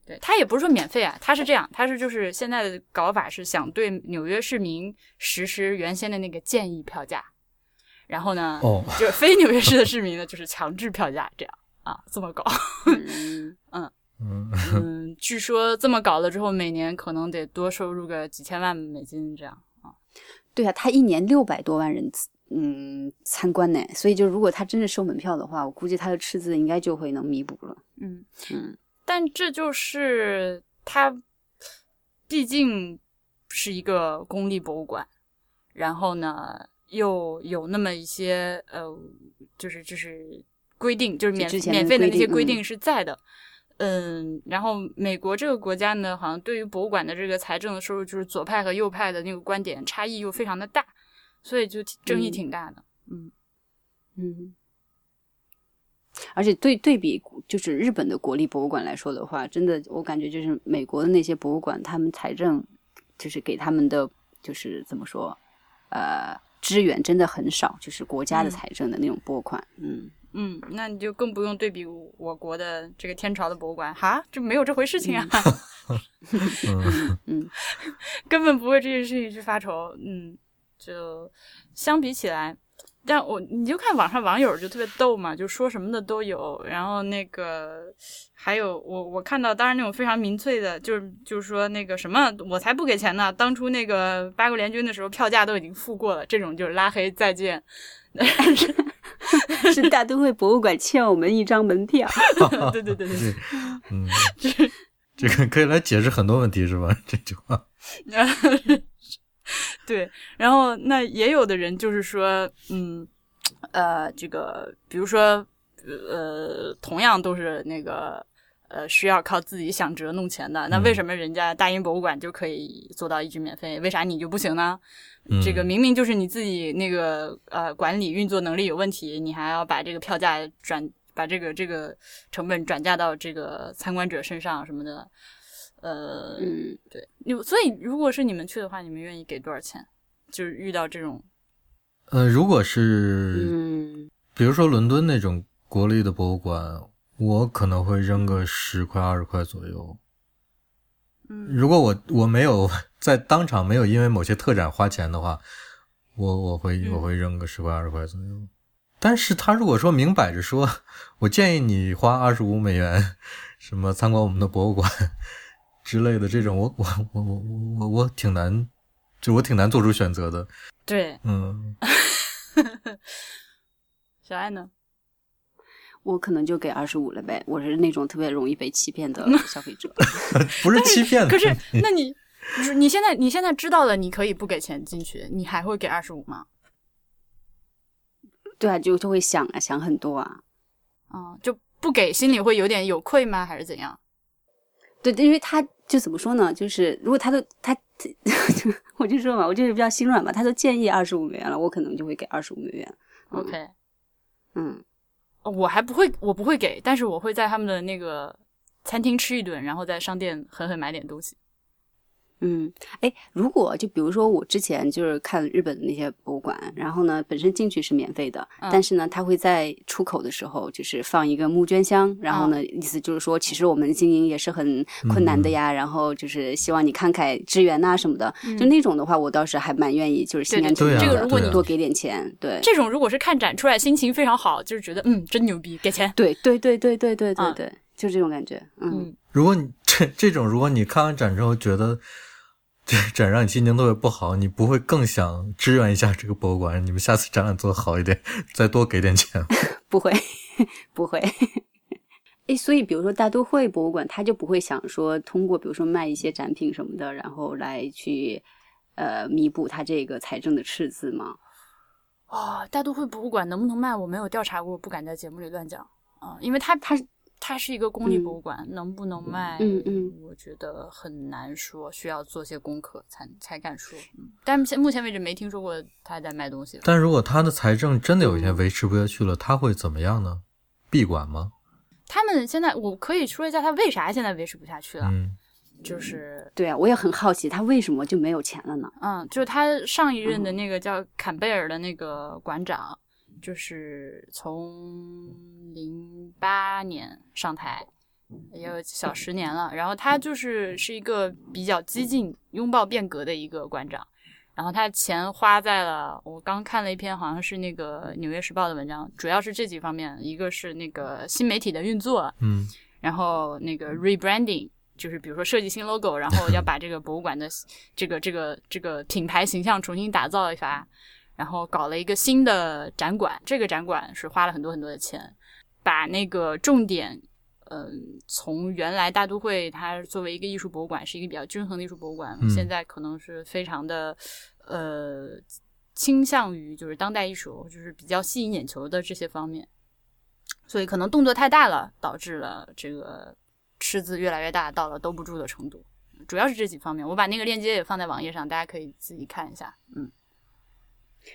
Speaker 1: 对，他也不是说免费啊，他是这样，他是就是现在的搞法是想对纽约市民实施原先的那个建议票价，然后呢，
Speaker 2: 哦，
Speaker 1: 就是非纽约市的市民呢，就是强制票价这样啊，这么搞。
Speaker 3: 嗯，
Speaker 2: 嗯，
Speaker 1: 嗯，据说这么搞了之后，每年可能得多收入个几千万美金这样啊。
Speaker 3: 对啊，他一年六百多万人次嗯参观呢，所以就如果他真的收门票的话，我估计他的赤字应该就会能弥补了。
Speaker 1: 嗯
Speaker 3: 嗯，
Speaker 1: 但这就是他，毕竟是一个公立博物馆，然后呢又有那么一些呃，就是就是规定，就是免免费的那些
Speaker 3: 规定
Speaker 1: 规定是在的。嗯，然后美国这个国家呢，好像对于博物馆的这个财政的收入，就是左派和右派的那个观点差异又非常的大，所以就争议
Speaker 3: 嗯
Speaker 1: 挺大的。嗯
Speaker 3: 嗯，而且对对比就是日本的国立博物馆来说的话，真的我感觉就是美国的那些博物馆，他们财政就是给他们的就是怎么说，呃，支援真的很少，就是国家的
Speaker 1: 嗯
Speaker 3: 财政的那种拨款。嗯，
Speaker 1: 嗯，那你就更不用对比我国的这个天朝的博物馆，哈，这没有这回事情啊。
Speaker 2: 嗯
Speaker 1: 根本不为这件事情去发愁。嗯，就相比起来，但我你就看网上网友就特别逗嘛，就说什么的都有。然后那个还有我我看到，当然那种非常民粹的，就是就是说那个什么，我才不给钱呢。当初 那个八国联军的时候，票价都已经付过了，这种就是拉黑再见。
Speaker 3: 是大都会博物馆欠我们一张门票。
Speaker 1: 对对对对
Speaker 2: 对，嗯，这个可以来解释很多问题是吧？这句话，
Speaker 1: 对，然后那也有的人就是说，嗯，呃，这个比如说，呃，同样都是那个呃需要靠自己想辙弄钱的，那为
Speaker 2: 嗯
Speaker 1: 什么人家大英博物馆就可以做到一直免费，为啥你就不行呢？
Speaker 2: 嗯
Speaker 1: 这个明明就是你自己那个呃管理运作能力有问题，你还要把这个票价转把这个这个成本转嫁到这个参观者身上什么的，呃，
Speaker 3: 嗯，
Speaker 1: 对，你所以如果是你们去的话，你们愿意给多少钱？就是遇到这种，
Speaker 2: 呃，如果是
Speaker 3: 嗯，
Speaker 2: 比如说伦敦那种国立的博物馆，我可能会扔个十块二十块左右。
Speaker 1: 嗯
Speaker 2: 如果我我没有 在当场没有因为某些特展花钱的话，我我会
Speaker 1: 嗯
Speaker 2: 我会扔个十块二十块左右。但是他如果说明摆着说，我建议你花二十五美元，什么参观我们的博物馆之类的这种，我我我我我我挺难，就我挺难做出选择的。
Speaker 1: 对，
Speaker 2: 嗯，
Speaker 1: 小爱呢？
Speaker 3: 我可能就给二十五了呗。我是那种特别容易被欺骗的 消费者。
Speaker 2: 不是欺骗的，
Speaker 1: 可是，那你，你你现在你现在知道了，你可以不给钱进去，你还会给二十五吗？
Speaker 3: 对啊，就就会想啊，想很多啊。
Speaker 1: 嗯，就不给，心里会有点有愧吗？还是怎样？
Speaker 3: 对，因为他就怎么说呢？就是如果他都他，我就说嘛，我就是比较心软嘛。他都建议二十五美元了，我可能就会给二十五美元。
Speaker 1: OK，
Speaker 3: 嗯，
Speaker 1: 我还不会，我不会给，但是我会在他们的那个餐厅吃一顿，然后在商店狠狠买点东西。
Speaker 3: 嗯，哎，如果就比如说我之前就是看日本的那些博物馆，然后呢，本身进去是免费的，
Speaker 1: 嗯
Speaker 3: 但是呢，他会在出口的时候就是放一个募捐箱，然后呢，意思就是说，其实我们经营也是很困难的呀，然后就是希望你慷慨支援呐、什么的，就那种的话，我倒是还蛮愿意，就是心甘情愿的
Speaker 1: 这个如果你
Speaker 3: 多给点钱，对。
Speaker 1: 这种如果是看展出来，心情非常好，就是觉得嗯真牛逼，给钱。
Speaker 3: 对对对对对对对就这种感觉，嗯，
Speaker 1: 嗯，
Speaker 2: 如果你这这种，如果你看完展之后觉得 这展让你心情特别不好，你不会更想支援一下这个博物馆？你们下次展览做得好一点，再多给点钱。
Speaker 3: 不会，不会。诶，所以比如说大都会博物馆，他就不会想说通过比如说卖一些展品什么的，然后来去呃弥补他这个财政的赤字吗？
Speaker 1: 哦，大都会博物馆能不能卖，我没有调查过，不敢在节目里乱讲啊、因为它它它是一个公立博物馆，能不能卖，
Speaker 3: 嗯嗯
Speaker 1: 我觉得很难说，需要做些功课才才敢说。嗯，但现目前为止没听说过他在卖东西。
Speaker 2: 但如果他的财政真的有一天维持不下去了，他会怎么样呢？闭馆吗？
Speaker 1: 他们现在，我可以说一下他为啥现在维持不下去了，
Speaker 2: 嗯，
Speaker 1: 就是
Speaker 3: 对啊，我也很好奇，他为什么就没有钱了呢？
Speaker 1: 嗯，就是他上一任的那个叫坎贝尔的那个馆长，就是从零八年上台，也有小十年了。然后他就是是一个比较激进、拥抱变革的一个馆长。然后他钱花在了，我刚看了一篇，好像是那个《纽约时报》的文章，主要是这几方面，一个是那个新媒体的运作，
Speaker 2: 嗯，
Speaker 1: 然后那个 rebranding，就是比如说设计新 logo，然后要把这个博物馆的 这个这个这个品牌形象重新打造一下，然后搞了一个新的展馆，这个展馆是花了很多很多的钱，把那个重点。嗯，从原来大都会它作为一个艺术博物馆，是一个比较均衡的艺术博物馆，
Speaker 2: 嗯
Speaker 1: 现在可能是非常的呃倾向于就是当代艺术，就是比较吸引眼球的这些方面。所以可能动作太大了，导致了这个赤字越来越大，到了兜不住的程度。主要是这几方面，我把那个链接也放在网页上，大家可以自己看一下。嗯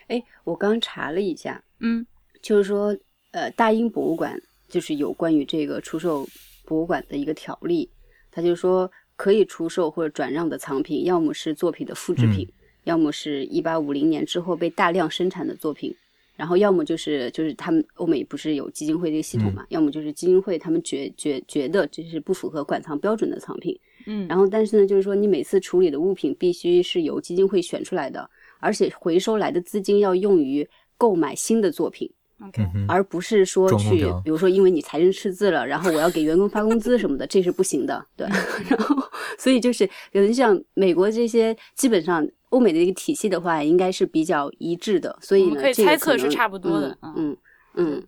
Speaker 3: 哎，我刚查了一下，
Speaker 1: 嗯。
Speaker 3: 就是说，呃，大英博物馆就是有关于这个出售博物馆的一个条例，他就说可以出售或者转让的藏品，要么是作品的复制品，要么是一八五零年之后被大量生产的作品，然后要么就是就是他们欧美不是有基金会这个系统嘛，要么就是基金会他们觉觉觉得这是不符合馆藏标准的藏品，
Speaker 1: 嗯。
Speaker 3: 然后但是呢，就是说你每次处理的物品必须是由基金会选出来的，而且回收来的资金要用于购买新的作品。
Speaker 1: ，OK，、
Speaker 3: 而不是说去比如说因为你财政赤字了，然后我要给员工发工资什么的，这是不行的，对。然后，所以就是可能像美国这些，基本上欧美的一个体系的话，应该是比较一致的，所以呢，
Speaker 1: 可以猜测是差不多的
Speaker 3: 嗯嗯嗯，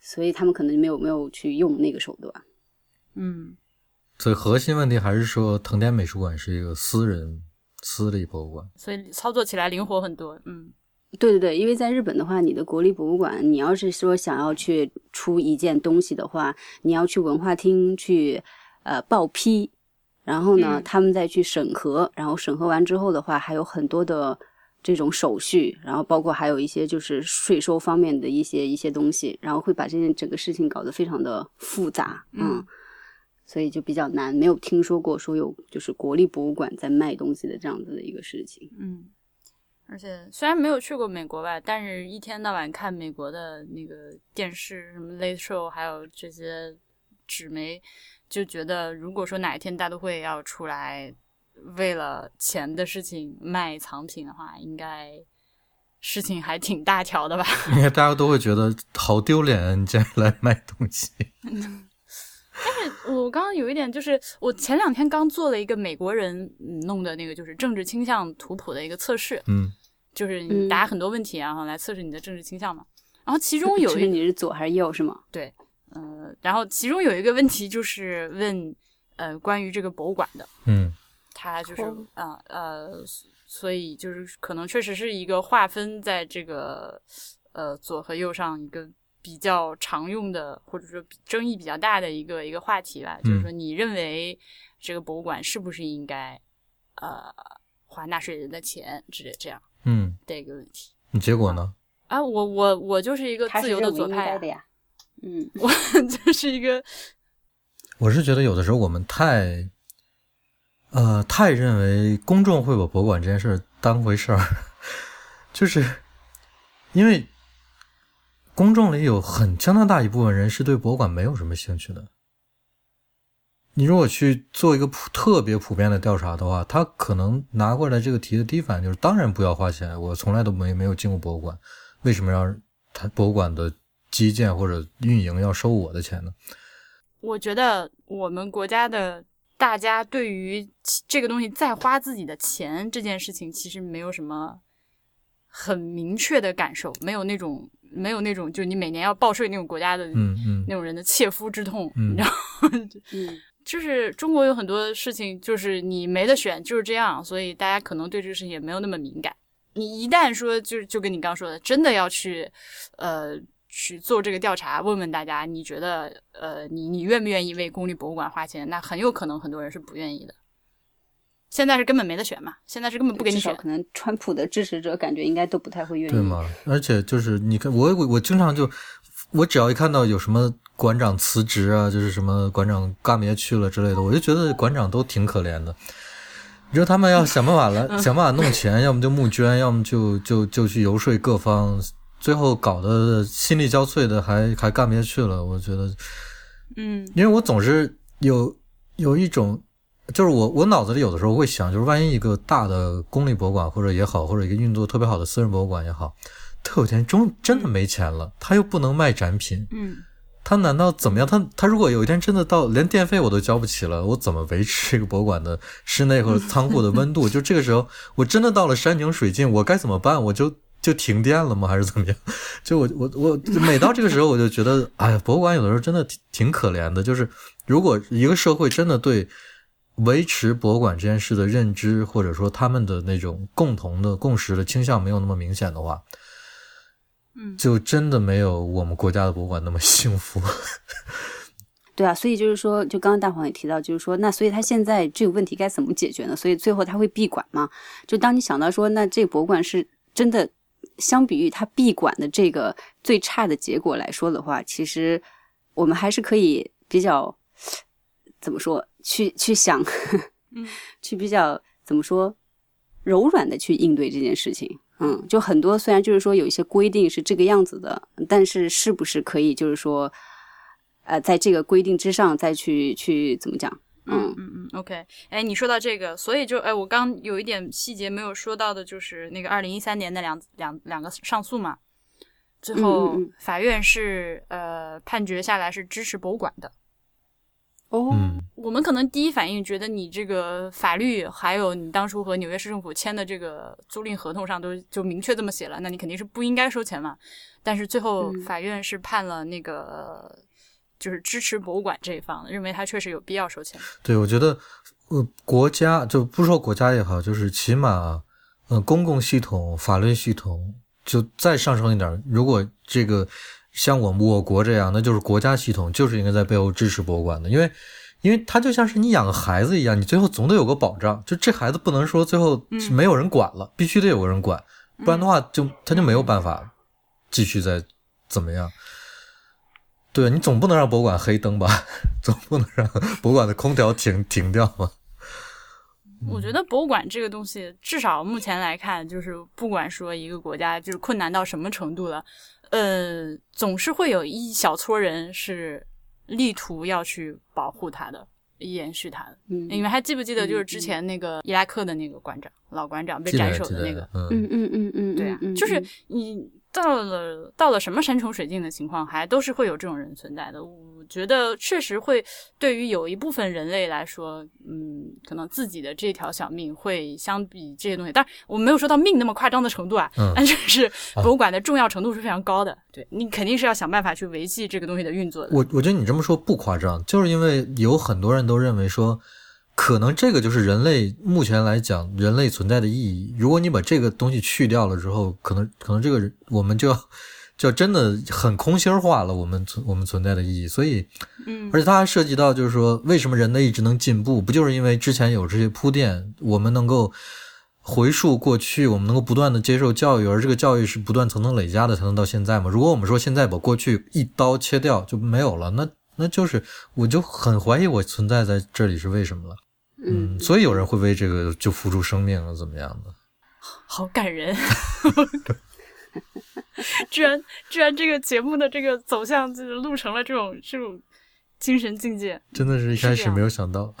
Speaker 3: 所以他们可能没有没有去用那个手段。
Speaker 1: 嗯
Speaker 2: 所以核心问题还是说，藤田美术馆是一个私人私立博物馆。
Speaker 1: 所以操作起来灵活很多。嗯
Speaker 3: 对对对，因为在日本的话，你的国立博物馆，你要是说想要去出一件东西的话，你要去文化厅去呃报批，然后呢，
Speaker 1: 嗯
Speaker 3: 他们再去审核，然后审核完之后的话，还有很多的这种手续，然后包括还有一些就是税收方面的一些一些东西，然后会把这件整个事情搞得非常的复杂，
Speaker 1: 嗯
Speaker 3: 所以就比较难，没有听说过说有就是国立博物馆在卖东西的这样子的一个事情。
Speaker 1: 嗯，而且虽然没有去过美国吧，但是一天到晚看美国的那个电视，什么 Late Show，还有这些纸媒，就觉得如果说哪一天大都会要出来为了钱的事情卖藏品的话，应该事情还挺大条的吧？
Speaker 2: 应该大家都会觉得好丢脸，你竟然来卖东西。
Speaker 1: 我刚刚有一点就是，我前两天刚做了一个美国人嗯弄的那个就是政治倾向图谱的一个测试，
Speaker 2: 嗯
Speaker 1: 就是你
Speaker 3: 嗯
Speaker 1: 答很多问题，然后来测试你的政治倾向嘛。然后其中 有
Speaker 3: 就是
Speaker 1: 一
Speaker 3: 你是左还是右是吗？
Speaker 1: 对呃，然后其中有一个问题就是问呃关于这个博物馆的，
Speaker 2: 嗯
Speaker 1: 它就是
Speaker 3: 哦
Speaker 1: 啊呃所以就是可能确实是一个划分在这个呃左和右上一个比较常用的或者说争议比较大的一个一个话题吧，就是说你认为这个博物馆是不是应该呃花纳税人的钱之类这样
Speaker 2: 嗯，
Speaker 1: 的一个问题你
Speaker 2: 结果呢？
Speaker 1: 啊，我我我就是一个自由的左派。
Speaker 3: 嗯，
Speaker 1: 我 就是一个
Speaker 2: 我是觉得有的时候我们太，呃，太认为公众会把博物馆这件事当回事儿，就是因为公众里有很相当大一部分人是对博物馆没有什么兴趣的。你如果去做一个普特别普遍的调查的话，他可能拿过来这个题的第一反应就是：当然不要花钱，我从来都没没有进过博物馆，为什么要他博物馆的基建或者运营要收我的钱呢？
Speaker 1: 我觉得我们国家的大家对于这个东西再花自己的钱这件事情，其实没有什么很明确的感受，没有那种没有那种就是你每年要报税那种国家的、
Speaker 2: 嗯嗯
Speaker 1: 那种人的切肤之痛，
Speaker 2: 嗯
Speaker 1: 你知道吗？
Speaker 3: 嗯，
Speaker 1: 就是中国有很多事情，就是你没得选，就是这样，所以大家可能对这个事情也没有那么敏感。你一旦说，就就跟你刚说的，真的要去，呃，去做这个调查，问问大家，你觉得，呃，你你愿不愿意为公立博物馆花钱？那很有可能很多人是不愿意的。现在是根本没得选嘛，现在是根本不给你选。
Speaker 3: 可能川普的支持者感觉应该都不太会愿意。
Speaker 2: 对吗？而且就是你看，我我我经常就，我只要一看到有什么馆长辞职啊，就是什么馆长干别去了之类的，我就觉得馆长都挺可怜的。你说他们要想办法来，想办法弄钱，要么就募捐，要么就就就去游说各方，最后搞得心力交瘁的还还干不下去了。我觉得，
Speaker 1: 嗯
Speaker 2: 因为我总是有有一种，就是我我脑子里有的时候会想，就是万一一个大的公立博物馆或者也好，或者一个运作特别好的私人博物馆也好，他有一天真真的没钱了，他又不能卖展品，
Speaker 1: 嗯
Speaker 2: 他难道怎么样？他他如果有一天真的到连电费我都交不起了，我怎么维持这个博物馆的室内或者仓库的温度？就这个时候，我真的到了山穷水尽，我该怎么办？我就就停电了吗？还是怎么样？就我我我每到这个时候，我就觉得，哎呀，博物馆有的时候真的挺挺可怜的。就是如果一个社会真的对维持博物馆这件事的认知，或者说他们的那种共同的共识的倾向没有那么明显的话，
Speaker 1: 嗯
Speaker 2: 就真的没有我们国家的博物馆那么幸福。
Speaker 3: 对啊，所以就是说，就刚刚大黄也提到，就是说，那所以他现在这个问题该怎么解决呢？所以最后他会闭馆吗？就当你想到说，那这个博物馆是真的，相比于他闭馆的这个最差的结果来说的话，其实我们还是可以比较怎么说，去去想，
Speaker 1: 嗯
Speaker 3: 去比较怎么说柔软的去应对这件事情。嗯，就很多虽然就是说有一些规定是这个样子的，但是是不是可以就是说，呃，在这个规定之上再去去怎么讲？嗯
Speaker 1: 嗯嗯，OK，哎，你说到这个，所以就哎，我刚有一点细节没有说到的，就是那个二零一三年的两两两个上诉嘛，最后法院是呃判决下来是支持博物馆的。
Speaker 3: 哦
Speaker 2: 嗯
Speaker 1: 我们可能第一反应觉得你这个法律，还有你当初和纽约市政府签的这个租赁合同上都就明确这么写了，那你肯定是不应该收钱嘛。但是最后
Speaker 3: 嗯
Speaker 1: 法院是判了那个就是支持博物馆这一方，认为他确实有必要收钱。
Speaker 2: 对，我觉得，呃，国家就不说国家也好，就是起码，呃，公共系统、法律系统就再上升一点。如果这个像我们我国这样，那就是国家系统就是应该在背后支持博物馆的，因为，因为它就像是你养个孩子一样，你最后总得有个保障。就这孩子不能说最后是没有人管了，必须得有个人管，不然的话就他就没有办法继续再怎么样。对你总不能让博物馆黑灯吧？总不能让博物馆的空调停停掉吧？
Speaker 1: 我觉得博物馆这个东西，至少目前来看，就是不管说一个国家就是困难到什么程度了，呃，总是会有一小撮人是力图要去保护他的。延续他的。
Speaker 3: 嗯
Speaker 1: 你们还记不记得，就是
Speaker 3: 嗯
Speaker 1: 之前那个伊拉克的那个馆长，老馆长被斩首的那个，，
Speaker 2: 嗯
Speaker 3: 嗯嗯嗯嗯，
Speaker 1: 对啊
Speaker 3: 嗯，
Speaker 1: 就是
Speaker 3: 嗯
Speaker 1: 你到了到了什么山穷水尽的情况，还都是会有这种人存在的。我觉得确实会对于有一部分人类来说，嗯，可能自己的这条小命会相比这些东西，当然我没有说到命那么夸张的程度啊，
Speaker 2: 嗯
Speaker 1: 但就是博物馆的重要程度是非常高的。对你肯定是要想办法去维系这个东西的运作的。
Speaker 2: 我我觉得你这么说不夸张，就是因为有很多人都认为说，可能这个就是人类目前来讲人类存在的意义。如果你把这个东西去掉了之后，可能可能这个我们就要 就真的很空心化了，我们存我们存在的意义。所以，
Speaker 1: 嗯
Speaker 2: 而且它还涉及到就是说，为什么人类一直能进步？不就是因为之前有这些铺垫，我们能够。回溯过去，我们能够不断的接受教育，而这个教育是不断层层累加的，才能到现在嘛。如果我们说现在把过去一刀切掉就没有了，那那就是我就很怀疑我存在在这里是为什么了。嗯，所以有人会为这个就付出生命了，怎么样的？
Speaker 1: 好感人，居然居然这个节目的这个走向就是录成了这种这种精神境界。
Speaker 2: 真的是一开始没有想到。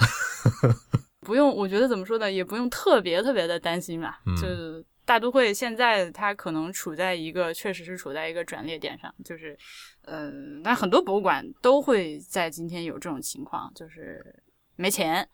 Speaker 1: 不用，我觉得怎么说呢，也不用特别特别的担心吧。
Speaker 2: 嗯
Speaker 1: 就是大都会现在它可能处在一个，确实是处在一个转捩点上，就是，呃，但很多博物馆都会在今天有这种情况，就是没钱，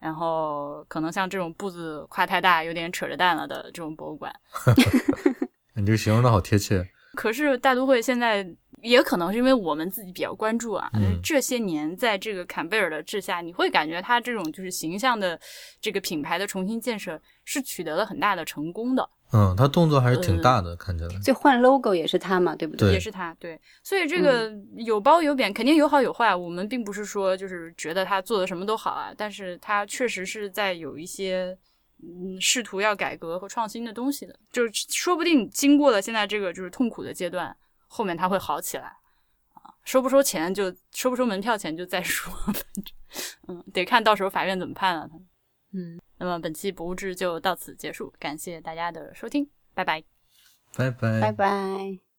Speaker 1: 然后可能像这种步子跨太大，有点扯着蛋了的这种博物馆
Speaker 2: 你这个形容的好贴切。
Speaker 1: 可是大都会现在也可能是因为我们自己比较关注啊，
Speaker 2: 嗯
Speaker 1: 这些年在这个坎贝尔的治下，你会感觉它这种就是形象的这个品牌的重新建设是取得了很大的成功的，
Speaker 2: 嗯，他动作还是挺大的，看起来。
Speaker 3: 就换 logo 也是他嘛，对不
Speaker 2: 对
Speaker 1: 也是他对，所以这个有褒有贬，肯定有好有坏。我们并不是说就是觉得他做的什么都好啊，但是他确实是在有一些。嗯，试图要改革和创新的东西的，就是说不定经过了现在这个就是痛苦的阶段，后面他会好起来啊。收不收钱就收不收门票钱就再说，反正嗯，得看到时候法院怎么判了。
Speaker 3: 嗯，
Speaker 1: 那么本期博物志就到此结束，感谢大家的收听，拜拜。
Speaker 2: 拜拜
Speaker 3: 拜拜。